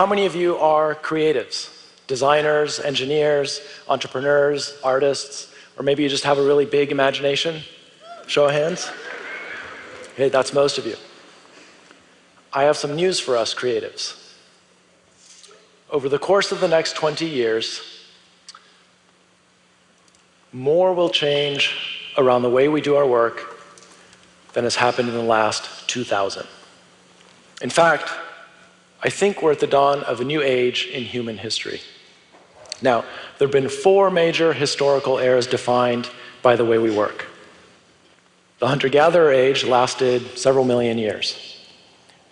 How many of you are creatives? Designers, engineers, entrepreneurs, artists, or maybe you just have a really big imagination? Show of hands. Okay, that's most of you. I have some news for us creatives. Over the course of the next 20 years, more will change around the way we do our work than has happened in the last 2,000. In fact, I think we're at the dawn of a new age in human history. Now, there have been four major historical eras defined by the way we work. The hunter gatherer age lasted several million years.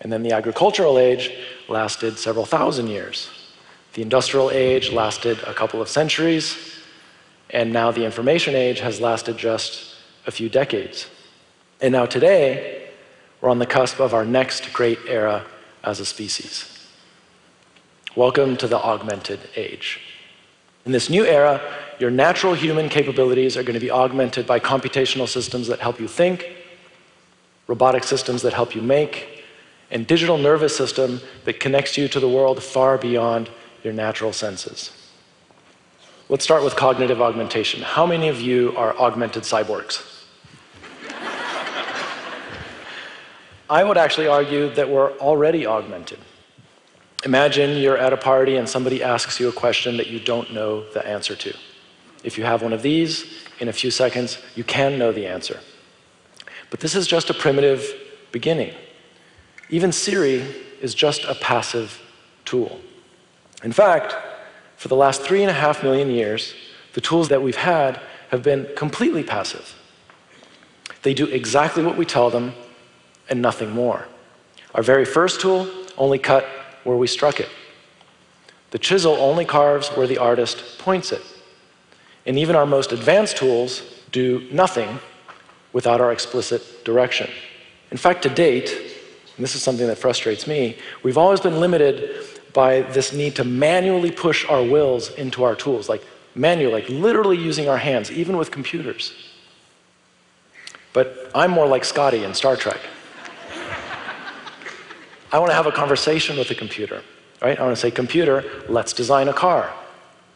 And then the agricultural age lasted several thousand years. The industrial age lasted a couple of centuries. And now the information age has lasted just a few decades. And now today, we're on the cusp of our next great era as a species. Welcome to the augmented age. In this new era, your natural human capabilities are going to be augmented by computational systems that help you think, robotic systems that help you make, and digital nervous system that connects you to the world far beyond your natural senses. Let's start with cognitive augmentation. How many of you are augmented cyborgs? I would actually argue that we're already augmented. Imagine you're at a party and somebody asks you a question that you don't know the answer to. If you have one of these, in a few seconds, you can know the answer. But this is just a primitive beginning. Even Siri is just a passive tool. In fact, for the last three and a half million years, the tools that we've had have been completely passive. They do exactly what we tell them and nothing more. Our very first tool only cut where we struck it. The chisel only carves where the artist points it. And even our most advanced tools do nothing without our explicit direction. In fact, to date, and this is something that frustrates me, we've always been limited by this need to manually push our wills into our tools, like manually, like literally using our hands, even with computers. But I'm more like Scotty in Star Trek. I want to have a conversation with the computer, right? I want to say, computer, let's design a car.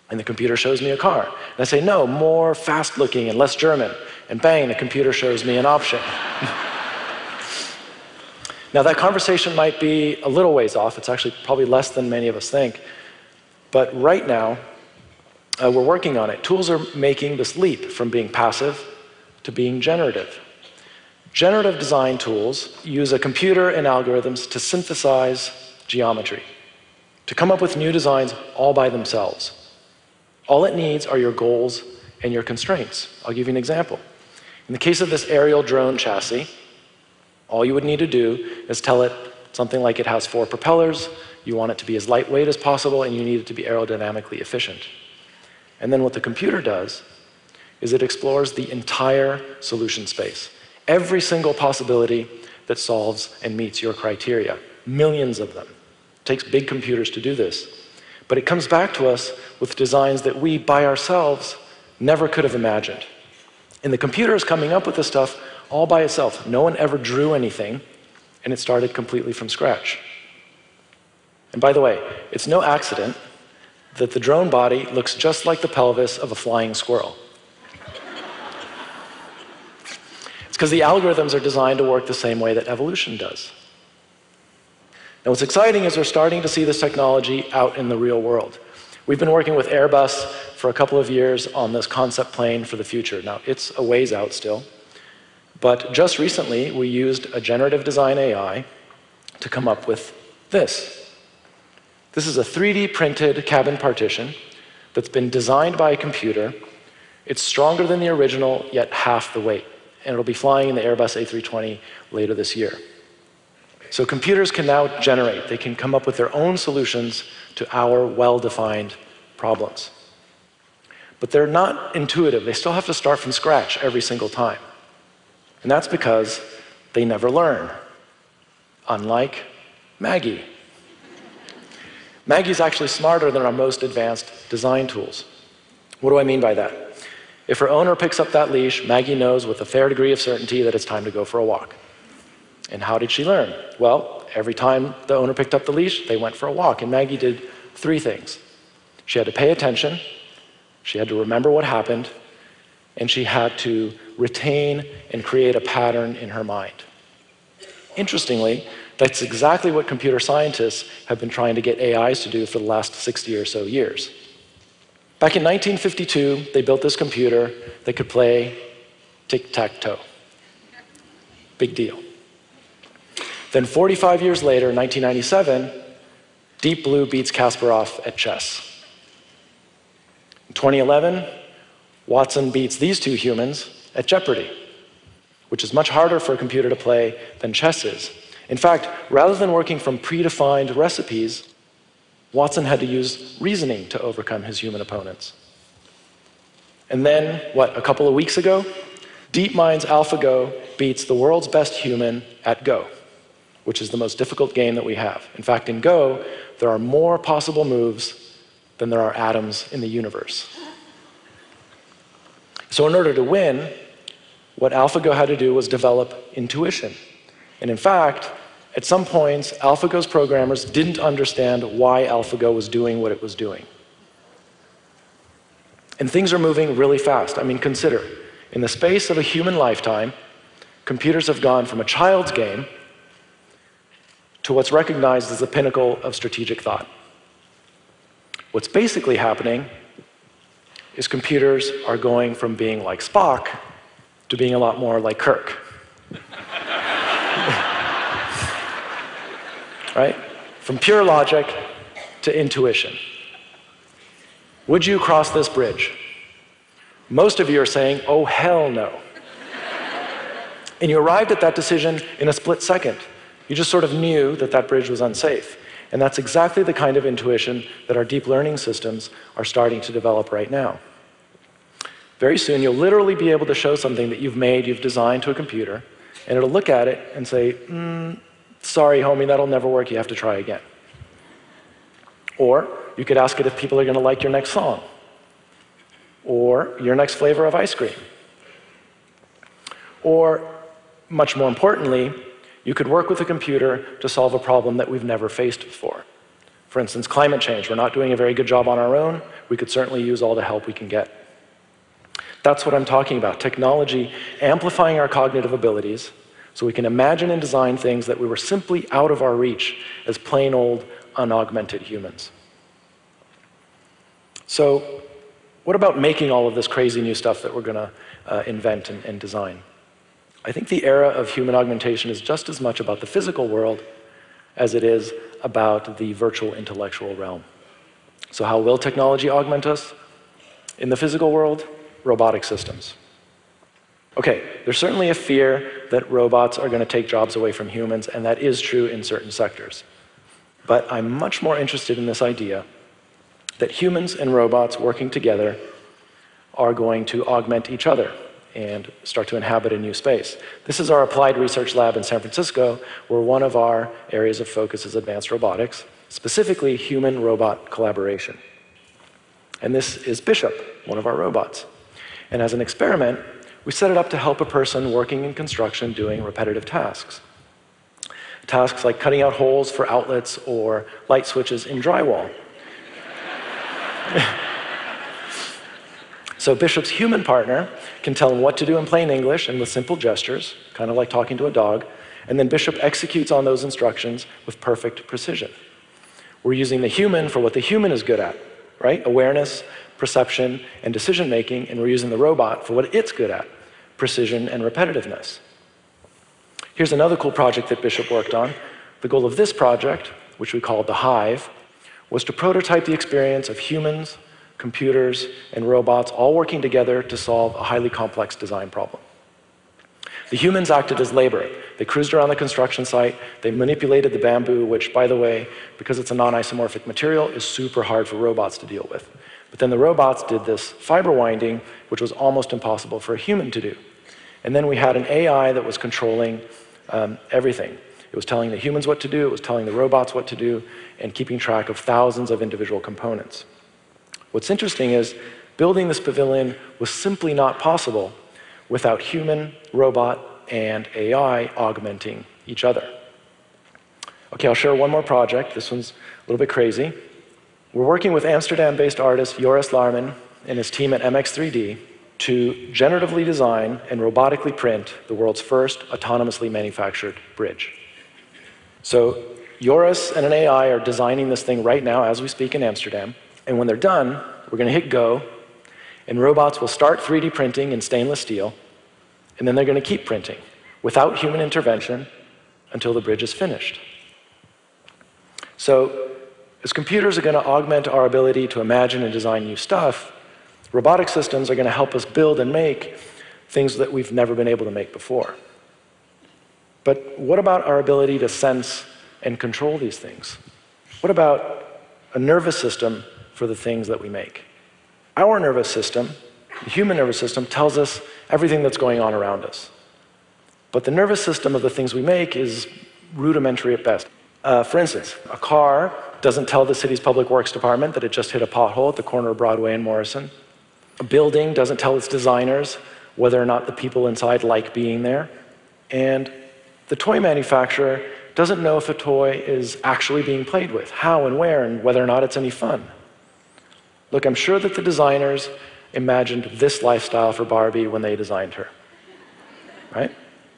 And the computer shows me a car. And I say, no, more fast looking and less German. And bang, the computer shows me an option. now, that conversation might be a little ways off. It's actually probably less than many of us think. But right now, uh, we're working on it. Tools are making this leap from being passive to being generative. Generative design tools use a computer and algorithms to synthesize geometry, to come up with new designs all by themselves. All it needs are your goals and your constraints. I'll give you an example. In the case of this aerial drone chassis, all you would need to do is tell it something like it has four propellers, you want it to be as lightweight as possible, and you need it to be aerodynamically efficient. And then what the computer does is it explores the entire solution space. Every single possibility that solves and meets your criteria. Millions of them. It takes big computers to do this. But it comes back to us with designs that we, by ourselves, never could have imagined. And the computer is coming up with this stuff all by itself. No one ever drew anything, and it started completely from scratch. And by the way, it's no accident that the drone body looks just like the pelvis of a flying squirrel. It's because the algorithms are designed to work the same way that evolution does. Now, what's exciting is we're starting to see this technology out in the real world. We've been working with Airbus for a couple of years on this concept plane for the future. Now, it's a ways out still. But just recently, we used a generative design AI to come up with this. This is a 3D printed cabin partition that's been designed by a computer. It's stronger than the original, yet half the weight and it'll be flying in the Airbus A320 later this year. So computers can now generate, they can come up with their own solutions to our well-defined problems. But they're not intuitive. They still have to start from scratch every single time. And that's because they never learn, unlike Maggie. Maggie's actually smarter than our most advanced design tools. What do I mean by that? If her owner picks up that leash, Maggie knows with a fair degree of certainty that it's time to go for a walk. And how did she learn? Well, every time the owner picked up the leash, they went for a walk. And Maggie did three things she had to pay attention, she had to remember what happened, and she had to retain and create a pattern in her mind. Interestingly, that's exactly what computer scientists have been trying to get AIs to do for the last 60 or so years. Back in 1952, they built this computer that could play tic tac toe. Big deal. Then 45 years later, 1997, Deep Blue beats Kasparov at chess. In 2011, Watson beats these two humans at Jeopardy, which is much harder for a computer to play than chess is. In fact, rather than working from predefined recipes, Watson had to use reasoning to overcome his human opponents. And then, what, a couple of weeks ago, DeepMind's AlphaGo beats the world's best human at Go, which is the most difficult game that we have. In fact, in Go, there are more possible moves than there are atoms in the universe. So, in order to win, what AlphaGo had to do was develop intuition. And in fact, at some points, AlphaGo's programmers didn't understand why AlphaGo was doing what it was doing. And things are moving really fast. I mean, consider in the space of a human lifetime, computers have gone from a child's game to what's recognized as the pinnacle of strategic thought. What's basically happening is computers are going from being like Spock to being a lot more like Kirk. Right? From pure logic to intuition. Would you cross this bridge? Most of you are saying, oh, hell no. and you arrived at that decision in a split second. You just sort of knew that that bridge was unsafe. And that's exactly the kind of intuition that our deep learning systems are starting to develop right now. Very soon, you'll literally be able to show something that you've made, you've designed to a computer, and it'll look at it and say, mm, sorry, homie, that'll never work, you have to try again. Or you could ask it if people are going to like your next song, or your next flavor of ice cream. Or, much more importantly, you could work with a computer to solve a problem that we've never faced before. For instance, climate change. We're not doing a very good job on our own. We could certainly use all the help we can get. That's what I'm talking about technology amplifying our cognitive abilities so we can imagine and design things that we were simply out of our reach as plain old unaugmented humans. So, what about making all of this crazy new stuff that we're going to uh, invent and, and design? I think the era of human augmentation is just as much about the physical world as it is about the virtual intellectual realm. So, how will technology augment us? In the physical world, robotic systems. Okay, there's certainly a fear that robots are going to take jobs away from humans, and that is true in certain sectors. But I'm much more interested in this idea that humans and robots working together are going to augment each other and start to inhabit a new space. This is our applied research lab in San Francisco, where one of our areas of focus is advanced robotics, specifically human robot collaboration. And this is Bishop, one of our robots. And as an experiment, we set it up to help a person working in construction doing repetitive tasks. Tasks like cutting out holes for outlets or light switches in drywall. so Bishop's human partner can tell him what to do in plain English and with simple gestures, kind of like talking to a dog, and then Bishop executes on those instructions with perfect precision. We're using the human for what the human is good at, right? Awareness, perception, and decision making, and we're using the robot for what it's good at precision and repetitiveness. Here's another cool project that Bishop worked on. The goal of this project, which we called the Hive, was to prototype the experience of humans, computers, and robots all working together to solve a highly complex design problem. The humans acted as labor. They cruised around the construction site, they manipulated the bamboo, which, by the way, because it's a non isomorphic material, is super hard for robots to deal with. But then the robots did this fiber winding, which was almost impossible for a human to do. And then we had an AI that was controlling um, everything. It was telling the humans what to do, it was telling the robots what to do, and keeping track of thousands of individual components. What's interesting is building this pavilion was simply not possible without human, robot, and AI augmenting each other. Okay, I'll share one more project. This one's a little bit crazy. We're working with Amsterdam based artist Joris Laarman and his team at MX3D to generatively design and robotically print the world's first autonomously manufactured bridge. So, Joris and an AI are designing this thing right now as we speak in Amsterdam. And when they're done, we're going to hit go, and robots will start 3D printing in stainless steel, and then they're going to keep printing without human intervention until the bridge is finished. So, as computers are going to augment our ability to imagine and design new stuff, robotic systems are going to help us build and make things that we've never been able to make before. But what about our ability to sense and control these things? What about a nervous system for the things that we make? Our nervous system, the human nervous system, tells us everything that's going on around us. But the nervous system of the things we make is rudimentary at best. Uh, for instance, a car doesn't tell the city's public works department that it just hit a pothole at the corner of Broadway and Morrison. A building doesn't tell its designers whether or not the people inside like being there. And the toy manufacturer doesn't know if a toy is actually being played with, how and where, and whether or not it's any fun. Look, I'm sure that the designers imagined this lifestyle for Barbie when they designed her. Right?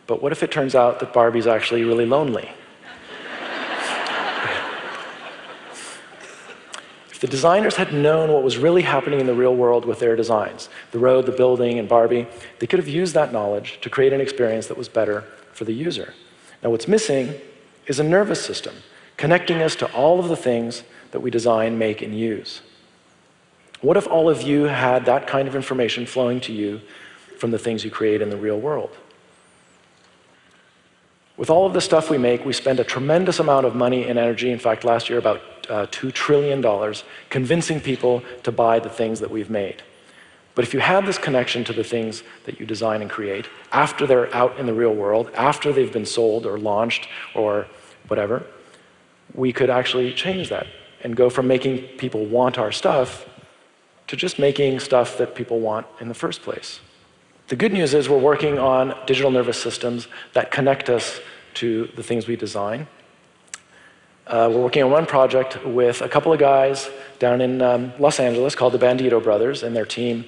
But what if it turns out that Barbie's actually really lonely? if the designers had known what was really happening in the real world with their designs, the road, the building, and Barbie, they could have used that knowledge to create an experience that was better for the user. Now, what's missing is a nervous system connecting us to all of the things that we design, make, and use. What if all of you had that kind of information flowing to you from the things you create in the real world? With all of the stuff we make, we spend a tremendous amount of money and energy, in fact, last year about uh, $2 trillion, convincing people to buy the things that we've made. But if you had this connection to the things that you design and create after they're out in the real world, after they've been sold or launched or whatever, we could actually change that and go from making people want our stuff to just making stuff that people want in the first place. The good news is we're working on digital nervous systems that connect us to the things we design. Uh, we're working on one project with a couple of guys down in um, Los Angeles called the Bandito Brothers and their team.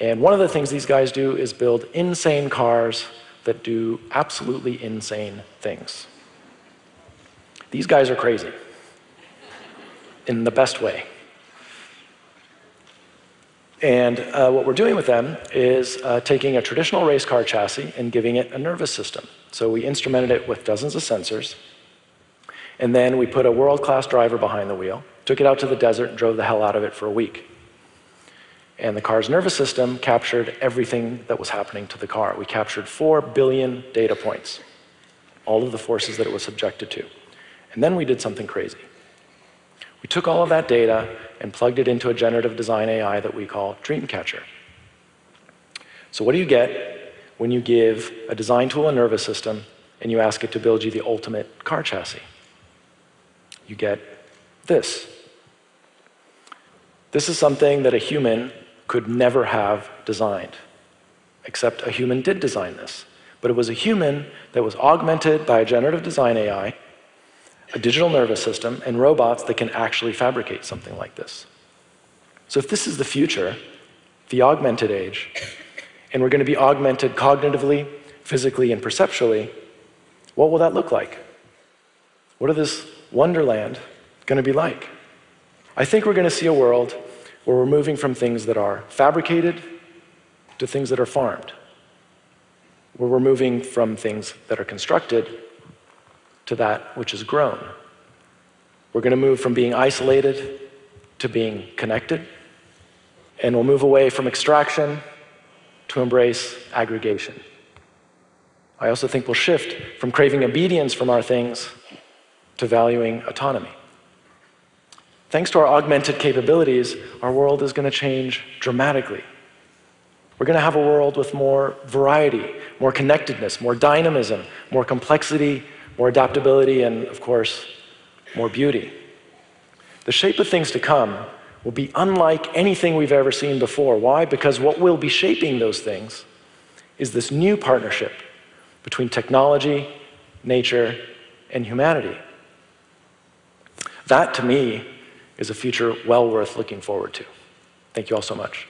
And one of the things these guys do is build insane cars that do absolutely insane things. These guys are crazy in the best way. And uh, what we're doing with them is uh, taking a traditional race car chassis and giving it a nervous system. So we instrumented it with dozens of sensors. And then we put a world class driver behind the wheel, took it out to the desert, and drove the hell out of it for a week. And the car's nervous system captured everything that was happening to the car. We captured 4 billion data points, all of the forces that it was subjected to. And then we did something crazy. We took all of that data and plugged it into a generative design AI that we call Dreamcatcher. So, what do you get when you give a design tool a nervous system and you ask it to build you the ultimate car chassis? You get this. This is something that a human could never have designed, except a human did design this. But it was a human that was augmented by a generative design AI a digital nervous system, and robots that can actually fabricate something like this. So, if this is the future, the augmented age, and we're going to be augmented cognitively, physically, and perceptually, what will that look like? What is this wonderland going to be like? I think we're going to see a world where we're moving from things that are fabricated to things that are farmed, where we're moving from things that are constructed to that which has grown. We're going to move from being isolated to being connected, and we'll move away from extraction to embrace aggregation. I also think we'll shift from craving obedience from our things to valuing autonomy. Thanks to our augmented capabilities, our world is going to change dramatically. We're going to have a world with more variety, more connectedness, more dynamism, more complexity, more adaptability, and of course, more beauty. The shape of things to come will be unlike anything we've ever seen before. Why? Because what will be shaping those things is this new partnership between technology nature, and humanity. That, to me, is a future well worth looking forward to. Thank you all so much.